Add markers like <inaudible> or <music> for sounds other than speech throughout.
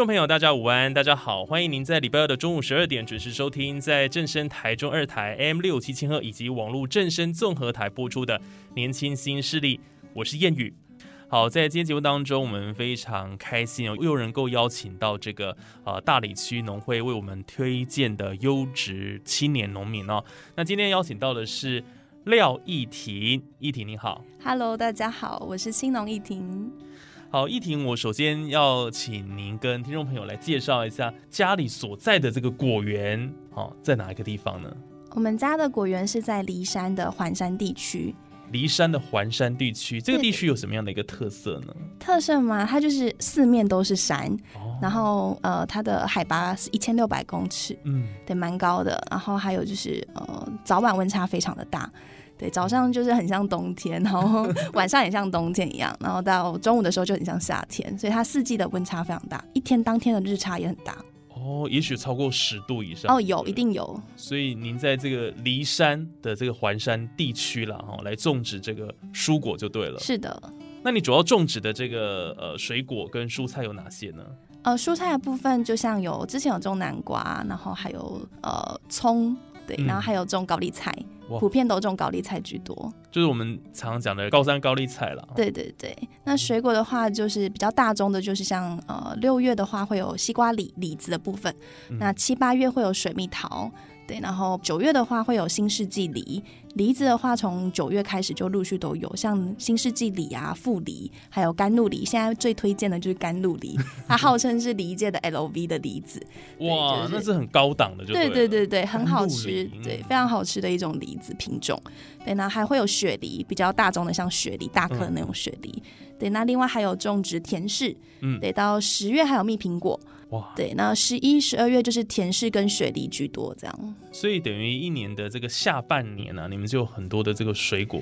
众朋友，大家午安，大家好，欢迎您在礼拜二的中午十二点准时收听，在正声台中二台 M 六七千赫以及网络正声综合台播出的《年轻新势力》，我是谚语。好，在今天节目当中，我们非常开心哦，又能够邀请到这个呃大理区农会为我们推荐的优质青年农民哦。那今天邀请到的是廖义婷，义婷你好，Hello，大家好，我是青农义婷。好，依婷，我首先要请您跟听众朋友来介绍一下家里所在的这个果园，好，在哪一个地方呢？我们家的果园是在骊山的环山地区。骊山的环山地区，这个地区有什么样的一个特色呢？特色吗？它就是四面都是山，然后呃，它的海拔是一千六百公尺，嗯，对，蛮高的。然后还有就是呃，早晚温差非常的大。对，早上就是很像冬天，然后 <laughs> 晚上也像冬天一样，然后到中午的时候就很像夏天，所以它四季的温差非常大，一天当天的日差也很大。哦，也许超过十度以上。哦，有，一定有。所以您在这个骊山的这个环山地区了哈，来种植这个蔬果就对了。是的。那你主要种植的这个呃水果跟蔬菜有哪些呢？呃，蔬菜的部分就像有之前有种南瓜，然后还有呃葱。对，然后还有种高丽菜，普遍都种高丽菜居多，就是我们常常讲的高山高丽菜了。对对对，那水果的话，就是比较大宗的，就是像呃六月的话会有西瓜、李李子的部分，那七八月会有水蜜桃。对，然后九月的话会有新世纪梨，梨子的话从九月开始就陆续都有，像新世纪梨啊、富梨，还有甘露梨。现在最推荐的就是甘露梨，它号称是梨界的 LV 的梨子。哇，那是很高档的，就对对对对，很好吃，对，非常好吃的一种梨子品种。对，那还会有雪梨，比较大众的，像雪梨大颗的那种雪梨。对，那另外还有种植甜柿，嗯，对，到十月还有蜜苹果。哇，对，那十一、十二月就是甜柿跟雪梨居多，这样。所以等于一年的这个下半年呢，你们就有很多的这个水果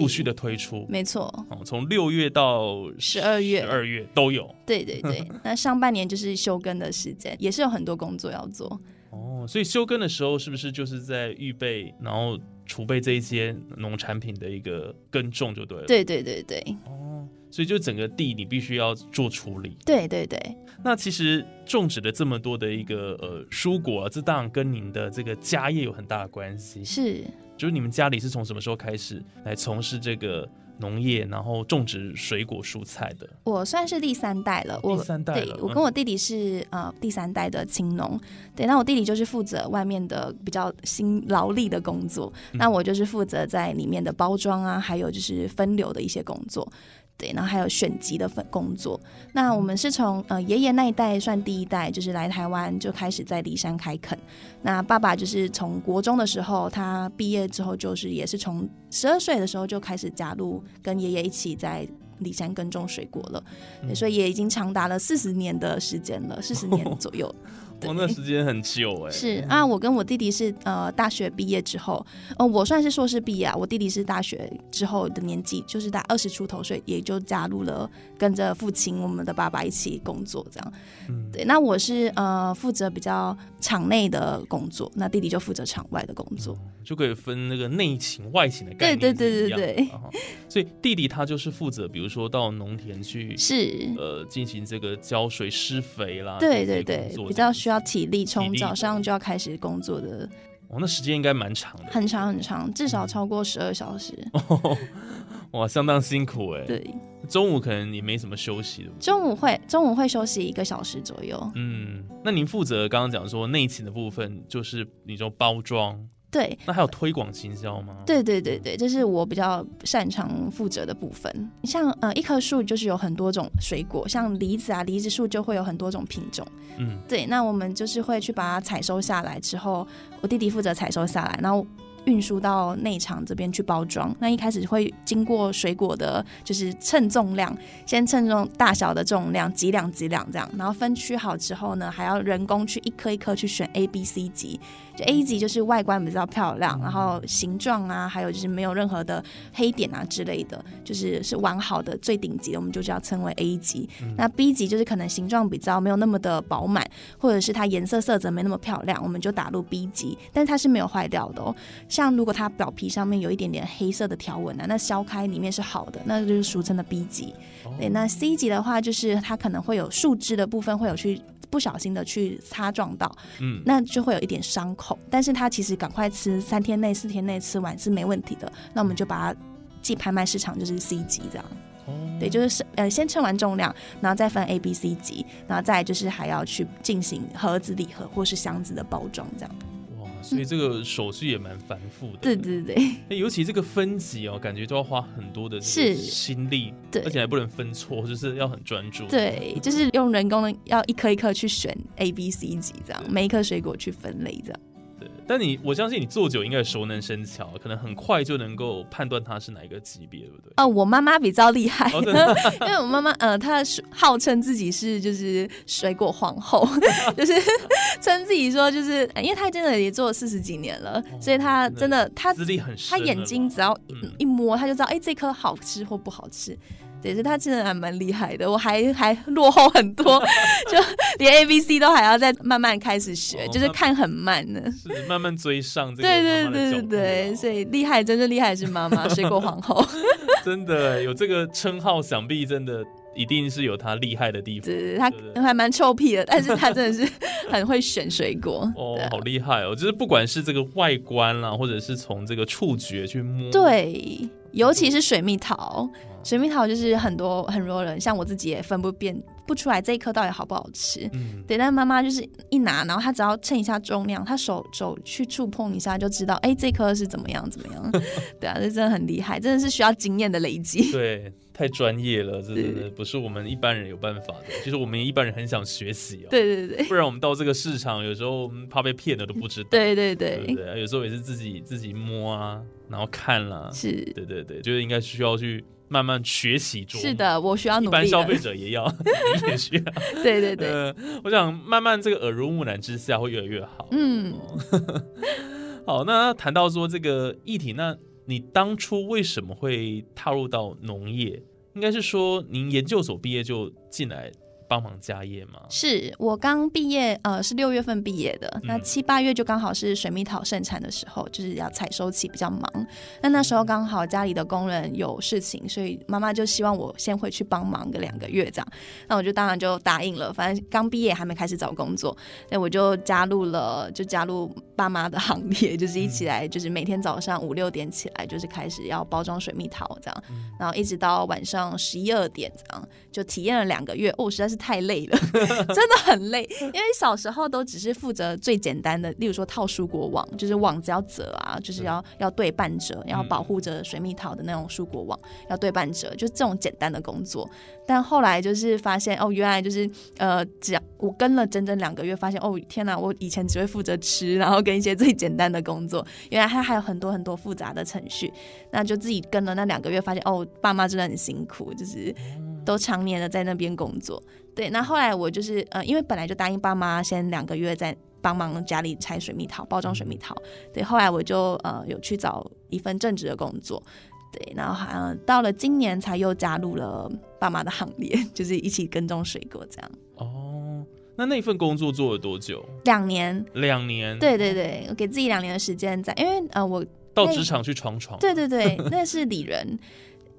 陆续的推出，没错。哦，从六月到十二月，十二月都有。对对对，<laughs> 那上半年就是休耕的时间，也是有很多工作要做。哦，所以休耕的时候是不是就是在预备，然后储备这一些农产品的一个耕种就对了？对对对对。所以就整个地你必须要做处理。对对对。那其实种植了这么多的一个呃蔬果，这当然跟您的这个家业有很大的关系。是。就是你们家里是从什么时候开始来从事这个农业，然后种植水果蔬菜的？我算是第三代了。我第三代了。我跟我弟弟是呃第三代的青农。对，那我弟弟就是负责外面的比较辛劳力的工作，那我就是负责在里面的包装啊，还有就是分流的一些工作。对，然后还有选集的份工作。那我们是从呃爷爷那一代算第一代，就是来台湾就开始在骊山开垦。那爸爸就是从国中的时候，他毕业之后就是也是从十二岁的时候就开始加入跟爷爷一起在里山耕种水果了，所以也已经长达了四十年的时间了，四十年左右。<laughs> 我那时间很久哎，是啊，我跟我弟弟是呃大学毕业之后，呃我算是硕士毕业啊，我弟弟是大学之后的年纪，就是在二十出头岁，也就加入了跟着父亲我们的爸爸一起工作这样。嗯，对，那我是呃负责比较场内的工作，那弟弟就负责场外的工作，就可以分那个内勤外勤的概念。对对对对。对，所以弟弟他就是负责，比如说到农田去是。呃进行这个浇水施肥啦，对对对，比较需要体力，从早上就要开始工作的，哦，那时间应该蛮长的，很长很长，至少超过十二小时，<laughs> 哇，相当辛苦哎。对，中午可能也没什么休息的，中午会中午会休息一个小时左右。嗯，那您负责刚刚讲说内勤的部分，就是你说包装，对，那还有推广行销吗？对对对对，这是我比较擅长负责的部分。像呃，一棵树就是有很多种水果，像梨子啊，梨子树就会有很多种品种。嗯，对，那我们就是会去把它采收下来之后，我弟弟负责采收下来，然后运输到内场这边去包装。那一开始会经过水果的，就是称重量，先称重大小的重量，几两几两这样，然后分区好之后呢，还要人工去一颗一颗去选 A、B、C 级。就 A 级就是外观比较漂亮，然后形状啊，还有就是没有任何的黑点啊之类的，就是是完好的最顶级的，我们就叫称为 A 级。那 B 级就是可能形状比较没有那么的饱满，或者是它颜色色泽没那么漂亮，我们就打入 B 级。但它是没有坏掉的哦。像如果它表皮上面有一点点黑色的条纹呢，那削开里面是好的，那就是俗称的 B 级。对，那 C 级的话，就是它可能会有树枝的部分会有去。不小心的去擦撞到，嗯，那就会有一点伤口。但是它其实赶快吃，三天内、四天内吃完是没问题的。那我们就把它寄拍卖市场，就是 C 级这样。哦，对，就是呃先称完重量，然后再分 A、B、C 级，然后再就是还要去进行盒子礼盒或是箱子的包装这样。所以这个手续也蛮繁复的，对对对。那尤其这个分级哦，感觉都要花很多的是心力，对，而且还不能分错，就是要很专注。对，就是用人工的，要一颗一颗去选 A、B、C 级这样，每一颗水果去分类这样。但你，我相信你做久应该熟能生巧，可能很快就能够判断它是哪一个级别，对不对？哦，我妈妈比较厉害，因为我妈妈呃，她号称自己是就是水果皇后，<laughs> 就是 <laughs> 称自己说就是，因为她真的也做了四十几年了，所以她真的她资历很深，她眼睛只要一摸，她就知道哎，这颗好吃或不好吃。对，是他真的还蛮厉害的，我还还落后很多，就连 A B C 都还要再慢慢开始学，就是看很慢呢，是慢慢追上这个。对对对对对，所以厉害，真正厉害是妈妈，水果皇后。<laughs> 真的有这个称号，想必真的一定是有他厉害的地方。对，他还蛮臭屁的，但是他真的是很会选水果。哦，好厉害哦！就是不管是这个外观啦，或者是从这个触觉去摸，对，尤其是水蜜桃。水蜜桃就是很多很多人，像我自己也分不辨不出来这一颗到底好不好吃。嗯，对，但妈妈就是一拿，然后她只要称一下重量，她手手去触碰一下就知道，哎，这颗是怎么样怎么样。<laughs> 对啊，这真的很厉害，真的是需要经验的累积。对，太专业了，真的不是我们一般人有办法的。其实我们一般人很想学习哦。对对对。不然我们到这个市场，有时候怕被骗了都不知道。对对对。对，有时候也是自己自己摸啊，然后看了。是。对对对，就是应该需要去。慢慢学习中，是的，我需要努力。一般消费者也要，<laughs> 你也需要。对对对，我想慢慢这个耳濡目染之下会越来越好。嗯，<laughs> 好，那谈到说这个议题，那你当初为什么会踏入到农业？应该是说您研究所毕业就进来。帮忙家业吗？是我刚毕业，呃，是六月份毕业的。那七八月就刚好是水蜜桃盛产的时候，就是要采收期，比较忙。那那时候刚好家里的工人有事情，所以妈妈就希望我先回去帮忙个两个月这样。那我就当然就答应了。反正刚毕业还没开始找工作，那我就加入了，就加入爸妈的行列，就是一起来，就是每天早上五六点起来，就是开始要包装水蜜桃这样，然后一直到晚上十一二点这样，就体验了两个月。哦，实在是。太累了，<laughs> 真的很累。因为小时候都只是负责最简单的，例如说套蔬果网，就是网子要折啊，就是要要对半折，要保护着水蜜桃的那种蔬果网，要对半折，就这种简单的工作。但后来就是发现，哦，原来就是呃，只要我跟了整整两个月，发现哦，天哪，我以前只会负责吃，然后跟一些最简单的工作，原来它还有很多很多复杂的程序。那就自己跟了那两个月，发现哦，爸妈真的很辛苦，就是都常年的在那边工作。对，那后来我就是呃，因为本来就答应爸妈先两个月在帮忙家里拆水蜜桃、包装水蜜桃。对，后来我就呃有去找一份正职的工作。对，然后好像到了今年才又加入了爸妈的行列，<laughs> 就是一起跟踪水果这样。哦，那那份工作做了多久？两年。两年。对对对，我给自己两年的时间在，因为呃我到职场去闯闯。对对对，那是李人。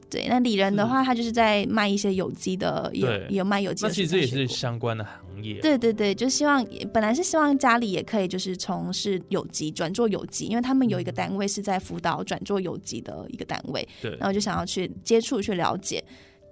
对，那里人的话，他就是在卖一些有机的，也有卖有机。那其实这也是相关的行业。对对对，就希望本来是希望家里也可以就是从事有机转做有机，因为他们有一个单位是在辅导转做有机的一个单位。对，然后就想要去接触去了解。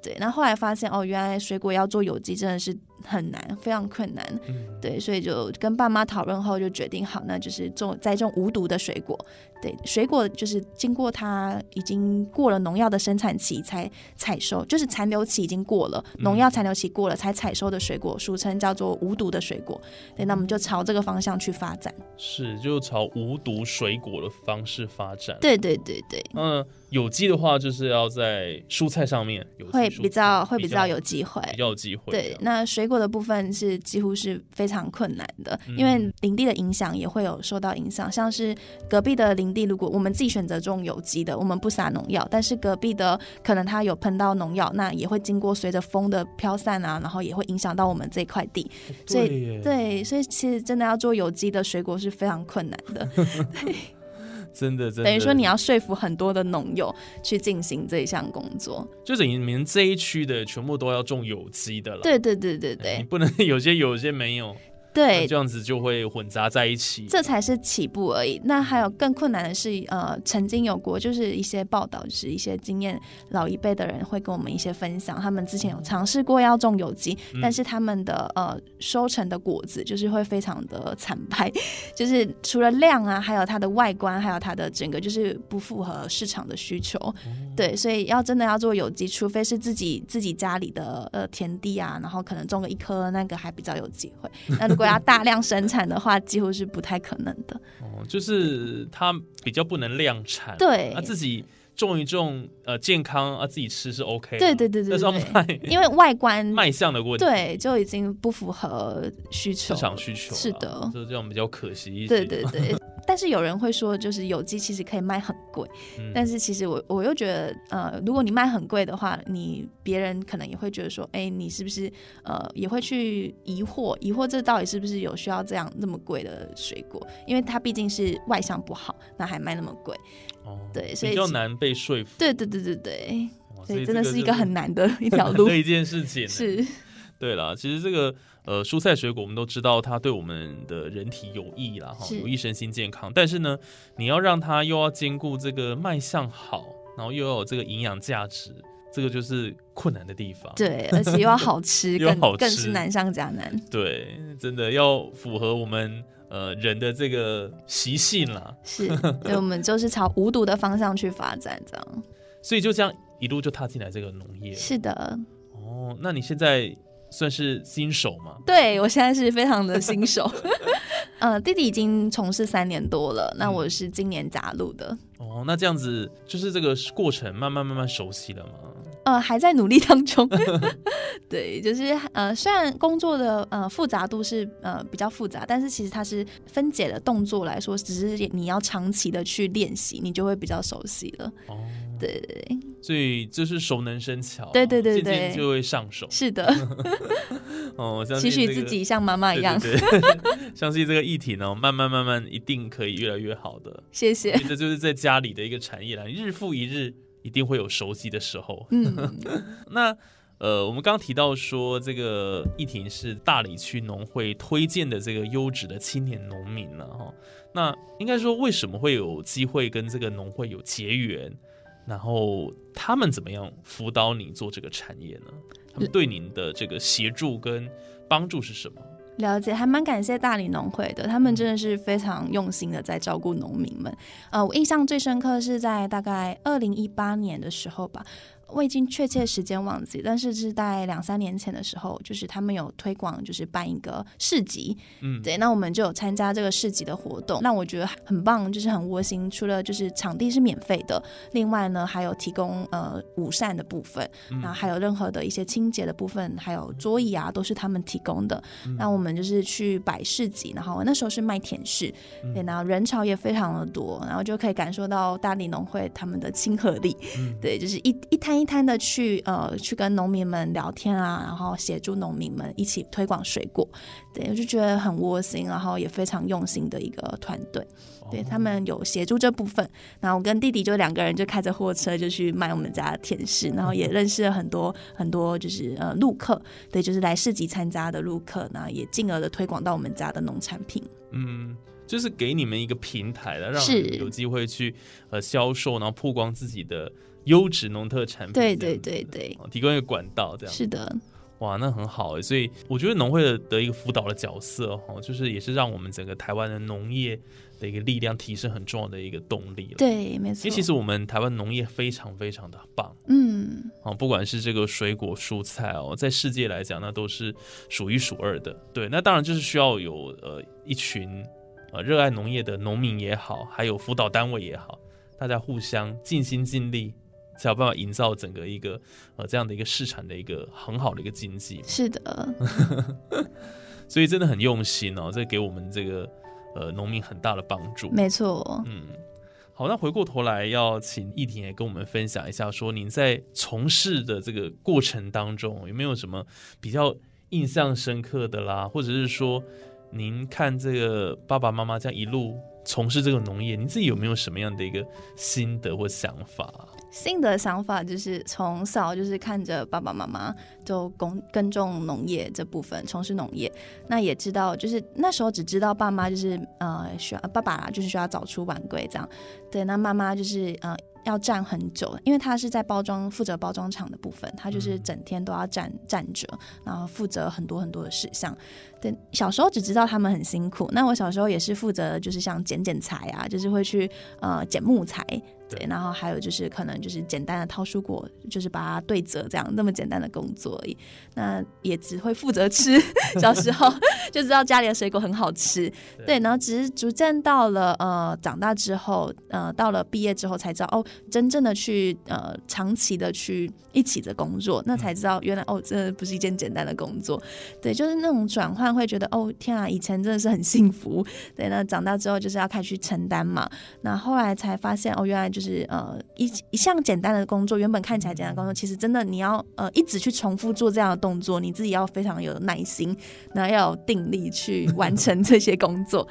对，那后来发现哦，原来水果要做有机真的是很难，非常困难。嗯，对，所以就跟爸妈讨论后，就决定好，那就是种栽种无毒的水果。对，水果就是经过它已经过了农药的生产期才采收，就是残留期已经过了，农药残留期过了才采收的水果，俗称叫做无毒的水果。对，那我们就朝这个方向去发展。是就朝无毒水果的方式发展。对对对对，嗯，有机的话就是要在蔬菜上面有会比较会比较有机会。比较有机会。对，那水果的部分是几乎是非常困难的，嗯因为林地的影响也会有受到影响。像是隔壁的林地，如果我们自己选择种有机的，我们不撒农药，但是隔壁的可能它有喷到农药，那也会经过随着风的飘散啊，然后也会影响到我们这块地。所以对所以其实真的要做有机的水果是非常困难的，<laughs> 真的真的等于说你要说服很多的农友去进行这一项工作。就等于你们这一区的全部都要种有机的了。对对对对对你不能 <laughs> 有些有有些没有，对，这样子就会混杂在一起。这才是起步而已。那还有更困难的是，呃，曾经有过就是一些报道，就是一些经验老一辈的人会跟我们一些分享，他们之前有尝试过要种有机，嗯但是他们的呃收成的果子就是会非常的惨败，就是除了量啊，还有它的外观，还有它的整个就是不符合市场的需求。哦对，所以要真的要做有机，除非是自己自己家里的呃田地啊，然后可能种个一颗，那个还比较有机会。那如果要大量生产的话，几乎是不太可能的。哦，就是它比较不能量产。对它，自己种一种，呃，健康啊，自己吃是 OK 的。对对对对但是要卖 <laughs> 因为外观 <laughs> 卖相的问题，对就已经不符合需求市。场需求啊是的就这样比较可惜一些。对对对，<laughs> 但是有人会说，就是有机其实可以卖很贵，嗯但是其实我我又觉得，呃，如果你卖很贵的话，你别人可能也会觉得说，哎，你是不是呃也会去疑惑，疑惑这到底是不是有需要这样那么贵的水果？因为它毕竟是外向不好，那还卖那么贵。哦，对所以比较难被说服。对对对对对，所以真的是一个很难的一条路 <laughs> 一件事情。是，对了，其实这个呃蔬菜水果我们都知道它对我们的人体有益啦，哈，有益身心健康。但是呢，你要让它又要兼顾这个卖相好，然后又要有这个营养价值，这个就是困难的地方。对，而且又要好吃，<laughs> 更好吃更是难上加难。对，真的要符合我们呃人的这个习性啦。是，所以我们就是朝无毒的方向去发展，这样。<laughs> 所以就这样一路就踏进来这个农业。是的，哦，那你现在算是新手吗？对我现在是非常的新手。<laughs> <laughs> 呃，弟弟已经从事三年多了，那我是今年加入的，哦，那这样子就是这个过程慢慢慢慢熟悉了吗？呃，还在努力当中。<laughs> 对，就是呃，虽然工作的呃复杂度是呃比较复杂，但是其实它是分解的动作来说，只是你要长期的去练习，你就会比较熟悉了。哦，对对对，所以就是熟能生巧啊，对对对渐渐对就会上手。是的，哦，我 <laughs> 相期信这个自己像妈妈一样。对对对 <laughs> 相信这个议题呢，慢慢慢慢一定可以越来越好的。谢谢。这就是在家里的一个产业啦，你日复一日，一定会有熟悉的时候。嗯，<laughs> 那呃，我们刚刚提到说，这个议婷是大理区农会推荐的这个优质的青年农民了哈。那应该说，为什么会有机会跟这个农会有结缘？然后他们怎么样辅导你做这个产业呢？他们对您的这个协助跟帮助是什么？了解，还蛮感谢大理农会的，他们真的是非常用心的在照顾农民们。呃，我印象最深刻是在大概二零一八年的时候吧。我已经确切时间忘记，但是是在两三年前的时候，就是他们有推广，就是办一个市集，嗯，对，那我们就有参加这个市集的活动，那我觉得很棒，就是很窝心。除了就是场地是免费的，另外呢还有提供呃午膳的部分，嗯然后还有任何的一些清洁的部分，还有桌椅啊，都是他们提供的。嗯那我们就是去摆市集，然后那时候是卖甜食，嗯对，然后人潮也非常的多，然后就可以感受到大理农会他们的亲和力，嗯对，就是一一摊一摊的去呃去跟农民们聊天啊，然后协助农民们一起推广水果，对，我就觉得很窝心，然后也非常用心的一个团队。对他们有协助这部分，然后我跟弟弟就两个人就开着货车就去卖我们家的甜食，然后也认识了很多很多就是呃路客，对，就是来市集参加的路客，那也进而的推广到我们家的农产品。嗯，就是给你们一个平台了，让是你们有机会去呃销售，然后曝光自己的优质农特产品。对对对对，哦提供一个管道，这样。是的，哇，那很好哎，所以我觉得农会的的一个辅导的角色哈，就是也是让我们整个台湾的农业的一个力量提升很重要的一个动力了。对，没错。因为其实我们台湾农业非常非常的棒，嗯，啊，不管是这个水果蔬菜哦，在世界来讲，那都是数一数二的。对，那当然就是需要有呃一群呃热爱农业的农民也好，还有辅导单位也好，大家互相尽心尽力。才有办法营造整个一个呃这样的一个市场的一个很好的一个经济。是的，<laughs> 所以真的很用心哦，这给我们这个呃农民很大的帮助。没错。嗯，好，那回过头来要请易婷也跟我们分享一下，说您在从事的这个过程当中有没有什么比较印象深刻的啦，或者是说您看这个爸爸妈妈这样一路从事这个农业，您自己有没有什么样的一个心得或想法？新的想法就是从小就是看着爸爸妈妈就耕耕种农业这部分从事农业，那也知道就是那时候只知道爸妈就是呃需要爸爸就是需要早出晚归这样，对，那妈妈就是呃要站很久，因为他是在包装负责包装厂的部分，他就是整天都要站站着，然后负责很多很多的事项。对，小时候只知道他们很辛苦，那我小时候也是负责就是像剪剪裁啊，就是会去呃剪木材。对，然后还有就是可能就是简单的掏蔬果，就是把它对折这样那么简单的工作而已。那也只会负责吃，<laughs> 小时候 <laughs> 就知道家里的水果很好吃。对，然后只是逐渐到了呃长大之后，呃到了毕业之后才知道哦，真正的去呃长期的去一起的工作，那才知道原来哦这不是一件简单的工作。对，就是那种转换会觉得哦天啊，以前真的是很幸福。对，那长大之后就是要开始去承担嘛。那后来才发现哦原来。就是呃一一项简单的工作，原本看起来简单工作，其实真的你要呃一直去重复做这样的动作，你自己要非常有耐心，那要有定力去完成这些工作。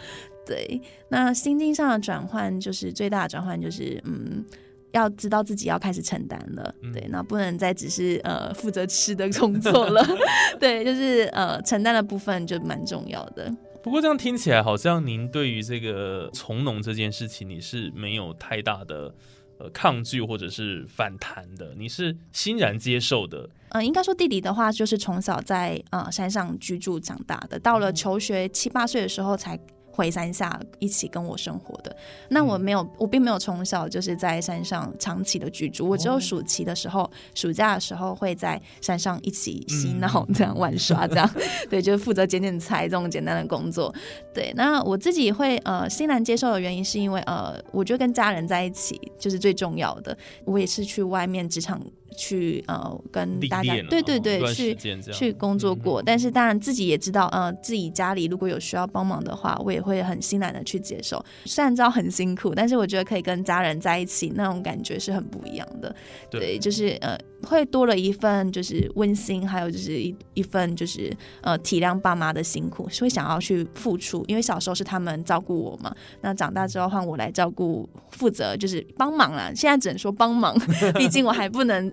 对，那心境上的转换就是最大的转换，就是嗯，要知道自己要开始承担了。对，那不能再只是呃负责吃的工作了。<laughs> 对，就是呃承担的部分就蛮重要的。不过这样听起来，好像您对于这个从农这件事情，你是没有太大的呃抗拒或者是反弹的，你是欣然接受的。嗯，应该说弟弟的话，就是从小在呃山上居住长大的，到了求学七八岁的时候才。回山下一起跟我生活的，那我没有，我并没有从小就是在山上长期的居住，我只有暑期的时候，暑假的时候会在山上一起嬉闹这样玩耍这样，<laughs> 对，就是负责捡捡菜这种简单的工作。对，那我自己会呃欣然接受的原因是因为呃，我觉得跟家人在一起就是最重要的。我也是去外面职场。去呃跟大家对对对去去工作过，但是当然自己也知道，呃自己家里如果有需要帮忙的话，我也会很欣然的去接受。虽然知道很辛苦，但是我觉得可以跟家人在一起，那种感觉是很不一样的。对，就是呃会多了一份就是温馨，还有就是一一份就是呃体谅爸妈的辛苦，会想要去付出。因为小时候是他们照顾我嘛，那长大之后换我来照顾，负责就是帮忙啦。<laughs> 现在只能说帮忙，毕竟我还不能。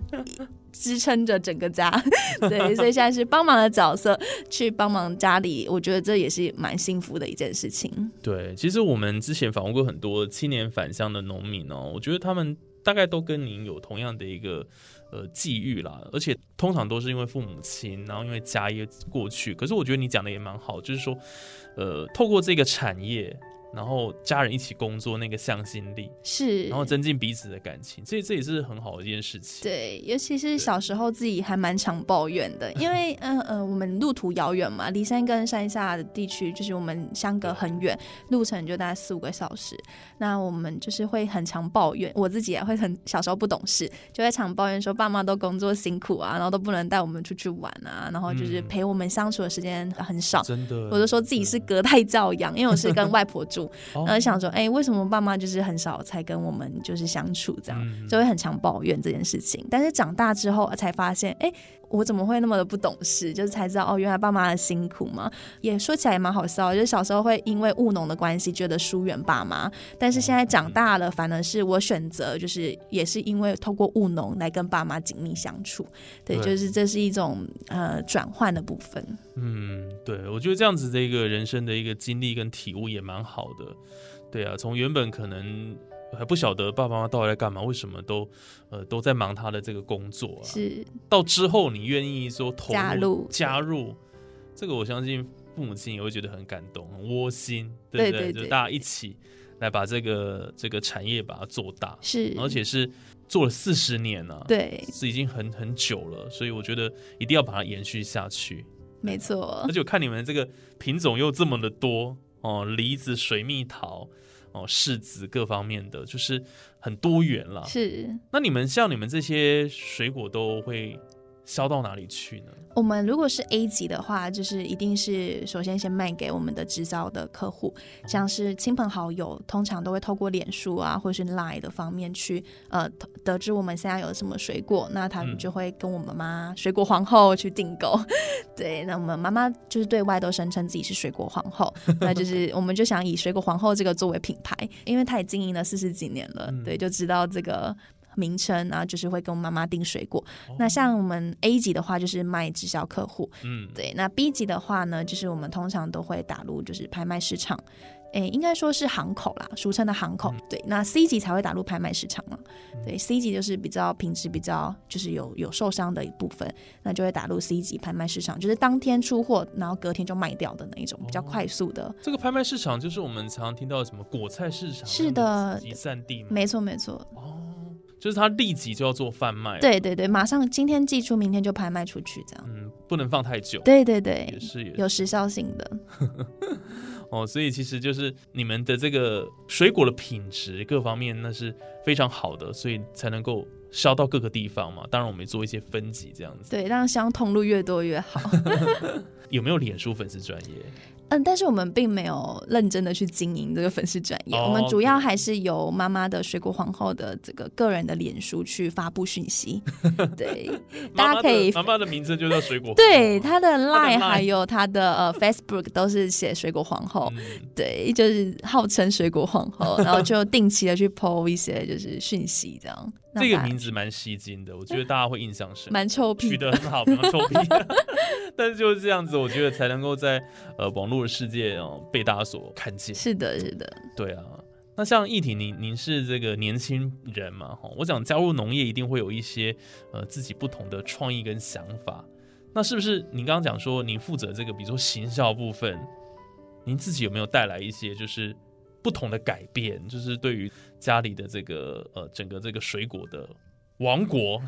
支撑着整个家，对，所以现在是帮忙的角色，去帮忙家里，我觉得这也是蛮幸福的一件事情。对，其实我们之前访问过很多青年返乡的农民哦，我觉得他们大概都跟您有同样的一个呃际遇啦，而且通常都是因为父母亲，然后因为家业过去。可是我觉得你讲的也蛮好，就是说，呃，透过这个产业。然后家人一起工作，那个向心力是，然后增进彼此的感情，这这也是很好的一件事情。对，尤其是小时候自己还蛮常抱怨的，因为 <laughs> 嗯嗯，我们路途遥远嘛，离山跟山下的地区就是我们相隔很远，路程就大概四五个小时。那我们就是会很常抱怨，我自己也会很小时候不懂事，就会常抱怨说爸妈都工作辛苦啊，然后都不能带我们出去玩啊，然后就是陪我们相处的时间很少。真的，我就说自己是隔代教养，因为我是跟 <laughs> 外婆住。然后想说，哎，为什么爸妈就是很少才跟我们就是相处这样，就会很常抱怨这件事情。但是长大之后才发现，哎。我怎么会那么的不懂事？就是才知道哦，原来爸妈的辛苦嘛。也说起来也蛮好笑，就是小时候会因为务农的关系觉得疏远爸妈，但是现在长大了，反而是我选择，就是也是因为透过务农来跟爸妈紧密相处。对，就是这是一种呃转换的部分。嗯，对，我觉得这样子的一个人生的一个经历跟体悟也蛮好的。对啊，从原本可能。还不晓得爸爸妈妈到底在干嘛，为什么都呃都在忙他的这个工作啊？是到之后你愿意说投加入加入，这个我相信父母亲也会觉得很感动、很窝心，对不对对对就大家一起来把这个这个产业把它做大，是，而且是做了四十年了、啊，，对，是已经很很久了，所以我觉得一定要把它延续下去。没错而，且我看你们这个品种又这么的多哦，梨子、水蜜桃、哦柿子各方面的，就是很多元了。是。那你们像你们这些水果都会销到哪里去呢？我们如果是 A 级的话，就是一定是首先先卖给我们的直销的客户，像是亲朋好友，通常都会透过脸书啊，或是 Line 的方面去呃得知我们现在有什么水果，那他们嗯就会跟我们妈水果皇后去订购。<laughs> 对，那我们妈妈就是对外都声称自己是水果皇后，<laughs> 那就是我们就想以水果皇后这个作为品牌，因为她也经营了四十几年了，嗯对，就知道这个。名称，然后就是会跟我妈妈订水果。哦那像我们 A 级的话，就是卖直销客户，嗯，对，那 B 级的话呢，就是我们通常都会打入就是拍卖市场，诶，应该说是行口啦，俗称的行口。嗯对，那 C 级才会打入拍卖市场嘛。对，C 级就是比较品质比较就是有有受伤的一部分，那就会打入 C 级拍卖市场，就是当天出货，然后隔天就卖掉的那一种比较哦快速的。这个拍卖市场就是我们常常听到的什么果菜市场，是的集散地嘛。没错，没错，哦，就是他立即就要做贩卖，，对对对，马上今天寄出，明天就拍卖出去，这样。嗯，不能放太久，对对对也，是有时效性的。<laughs> 哦，所以其实就是你们的这个水果的品质各方面那是非常好的，所以才能够销到各个地方嘛。当然，我们做一些分级这样子。对，让相通路越多越好。<laughs> 有没有脸书粉丝专业？嗯，但是我们并没有认真的去经营这个粉丝专业，哦我们主要还是由妈妈的水果皇后的这个个人的脸书去发布讯息。<laughs> 对，大家可以妈妈的名字就叫水果 <laughs> 皇后。对她的 Line Line 还有她的呃 Facebook 都是写水果皇后，嗯，对，就是号称水果皇后，然后就定期的去 PO 一些就是讯息这样。那这个名字蛮吸睛的，我觉得 <laughs> 大家会印象深刻。蛮臭屁取得很好，比方臭屁，<laughs> <laughs> 但是就是这样子，我觉得才能够在呃网络的世界哦被大家所看见。是的，是的，对啊，那像议题，您您是这个年轻人嘛，哈，我想加入农业一定会有一些呃自己不同的创意跟想法。那是不是您刚刚讲说您负责这个，比如说行销部分，您自己有没有带来一些就是不同的改变？就是对于家里的这个呃整个这个水果的王国，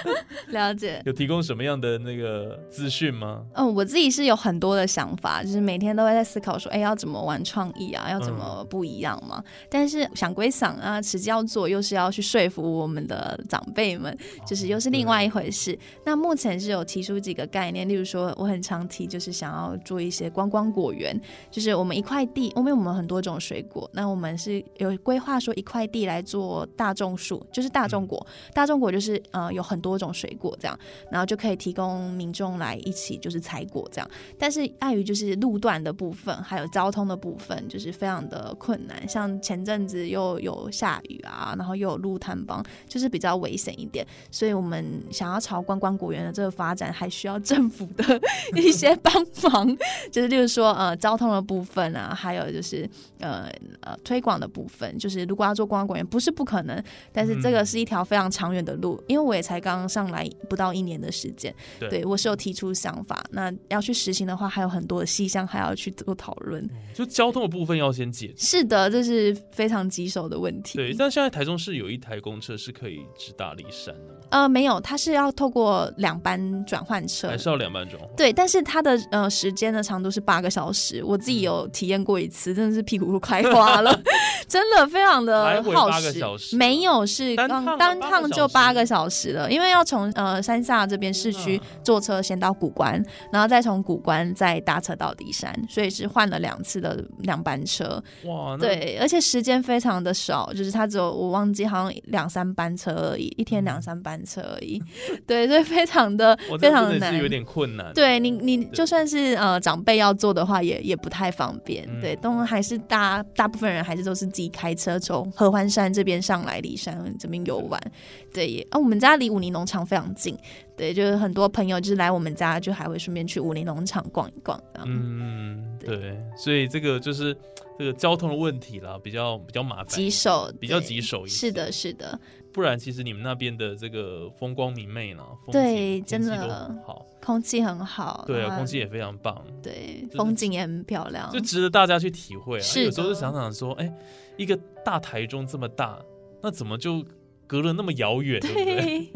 <laughs> 了解。有提供什么样的那个资讯吗？嗯，我自己是有很多的想法，就是每天都会在思考说，哎，要怎么玩创意啊，要怎么不一样嘛。但是想归想啊，实际要做又是要去说服我们的长辈们，就是又是另外一回事。那目前是有提出几个概念，例如说，我很常提就是想要做一些观光果园，就是我们一块地，因为我们很多种水果，那我们是有规划说一块地来做大众树，就是大众果，大中国就是呃有很多种水果这样。然后就可以提供民众来一起就是采果这样。但是碍于就是路段的部分，还有交通的部分，就是非常的困难。像前阵子又有下雨啊，然后又有路坍崩，就是比较危险一点。所以我们想要朝观光果园的这个发展，还需要政府的一些帮忙，就是例如说呃交通的部分啊，还有就是呃呃推广的部分。就是如果要做观光果园，不是不可能，但是这个是一条非常长远的路，因为我也才刚上来不到一年的时间，对对我是有提出想法，那要去实行的话，还有很多的细项还要去做讨论。就交通的部分要先解决。是的，这是非常棘手的问题。对，但现在台中市有一台公车是可以直达骊山的吗？呃，没有，它是要透过两班转换车还。是要两班转换？对，但是它的呃时间的长度是八个小时，我自己有嗯体验过一次，真的是屁股都快花了，<laughs> 真的非常的耗时。没有，是刚单趟就八个小时了，因为要从呃山下这边市区坐车先到古关，然后再从古关再搭车到骊山，所以是换了两次的两班车。哇，对，而且时间非常的少，就是它只有我忘记好像两三班车而已，一天两三班山车而已。<laughs> 对，所以非常的 <laughs> 非常难有点困难。对你，你就算是呃长辈要做的话，也也不太方便。嗯对，都还是大大部分人还是都是自己开车从合欢山这边上来，骊山这边游玩。对，也啊，我们家离武林农场非常近。对，就是很多朋友就是来我们家，就还会顺便去武林农场逛一逛。嗯，对，所以这个就是这个交通的问题啦，比较比较麻烦，棘手，比较棘手一些。是的，是的，不然其实你们那边的这个风光明媚呢，风对真的好，空气很好。对啊，空气也非常棒，对，是风景也很漂亮就。值得大家去体会啊。是有时候就想想说，哎，一个大台中这么大，那怎么就隔了那么遥远，对不对？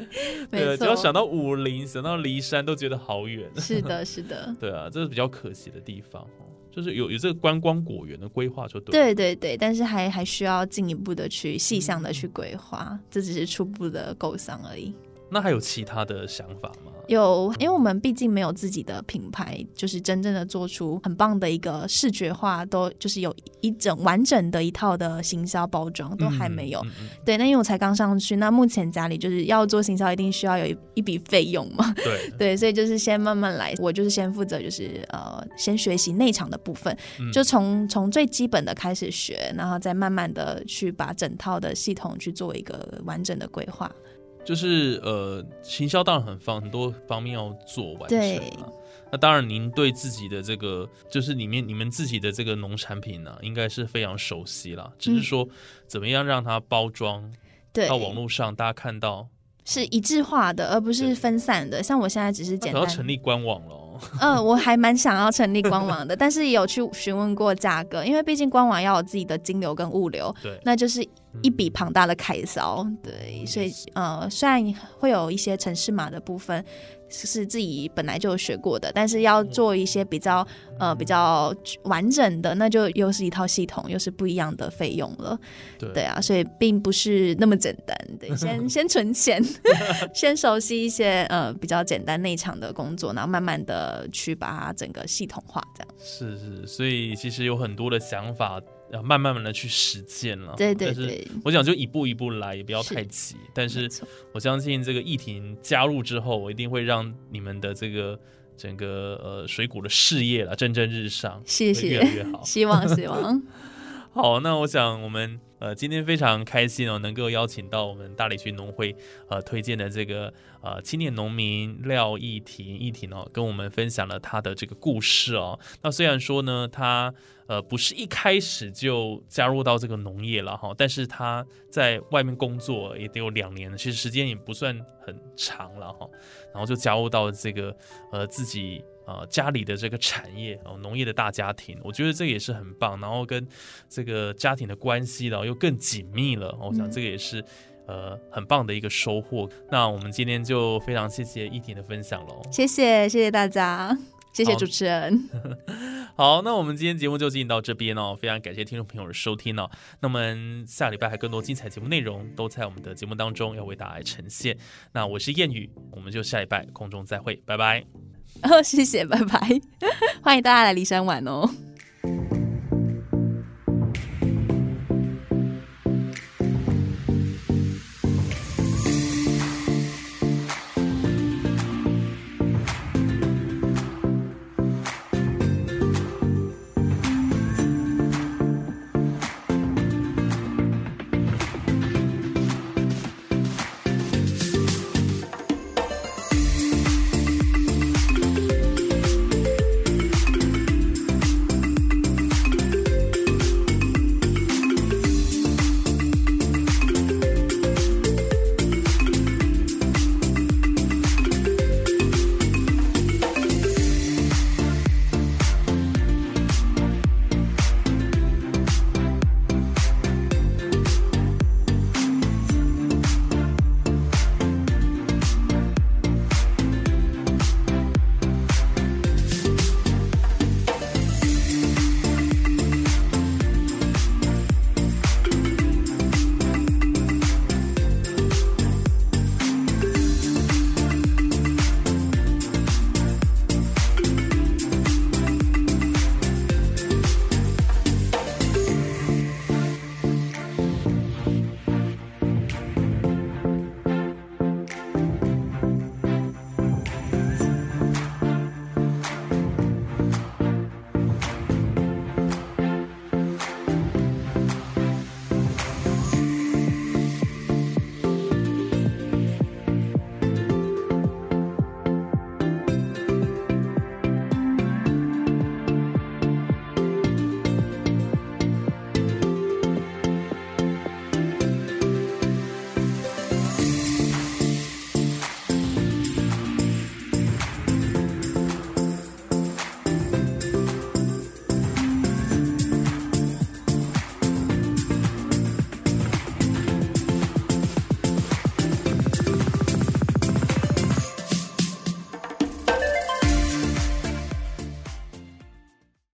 对，<laughs> 只要想到武林，想到骊山，都觉得好远。是的，是的。<laughs> 对啊，这是比较可惜的地方哦，就是有有这个观光果园的规划就对。对对对，但是还还需要进一步的去细项的去规划，这只是初步的构想而已。那还有其他的想法吗？有，因为我们毕竟没有自己的品牌，就是真正的做出很棒的一个视觉化，都就是有一整完整的一套的行销包装，都还没有。嗯嗯对，那因为我才刚上去，那目前家里就是要做行销，一定需要有一一笔费用嘛。嗯对，<laughs> 对，所以就是先慢慢来，我就是先负责就是呃，先学习内场的部分，嗯就从从最基本的开始学，然后再慢慢的去把整套的系统去做一个完整的规划。就是呃，行销当然很方很多方面要做完成对啊。那当然，您对自己的这个就是里面你们自己的这个农产品呢、应该是非常熟悉啦。只是说怎么样让它包装嗯对，到网络上，大家看到，是一致化的，而不是分散的。像我现在只是那可要简单，成立官网了哦。<laughs> 嗯、我还蛮想要成立官网的，但是也有去询问过价格，因为毕竟官网要有自己的金流跟物流，对，那就是一笔庞大的开销。对，所以呃，虽然会有一些城市码的部分是自己本来就学过的，但是要做一些比较呃比较完整的，那就又是一套系统，又是不一样的费用了。对对啊，所以并不是那么简单。对，<laughs> 先先存钱，<laughs> 先熟悉一些呃比较简单内场的工作，然后慢慢的去把它整个系统化，这样。是是，所以其实有很多的想法，要慢慢慢的去实践了。对对对，我想就一步一步来，也不要太急。但是我相信这个议婷加入之后，我一定会让你们的这个整个呃水果的事业啦蒸蒸日上，谢谢越来越好。希望希望，<laughs> 好，那我想我们呃今天非常开心哦，能够邀请到我们大理区农会呃推荐的这个呃青年农民廖义婷义婷哦，跟我们分享了他的这个故事哦。那虽然说呢，他呃不是一开始就加入到这个农业了哈，但是他在外面工作也得有两年了，其实时间也不算很长了哈，然后就加入到这个呃自己。呃，家里的这个产业哦，农业的大家庭，我觉得这个也是很棒，然后跟这个家庭的关系然后又更紧密了，我想嗯这个也是、呃很棒的一个收获。那我们今天就非常谢谢一婷的分享喽。谢谢谢谢大家，谢谢主持人。<laughs> 好，那我们今天节目就进行到这边哦，非常感谢听众朋友的收听哦。那么下礼拜还更多精彩节目内容都在我们的节目当中要为大家呈现。那我是谚语，我们就下礼拜空中再会，拜拜。<laughs> 哦，谢谢，拜拜，<laughs> 欢迎大家来骊山玩哦。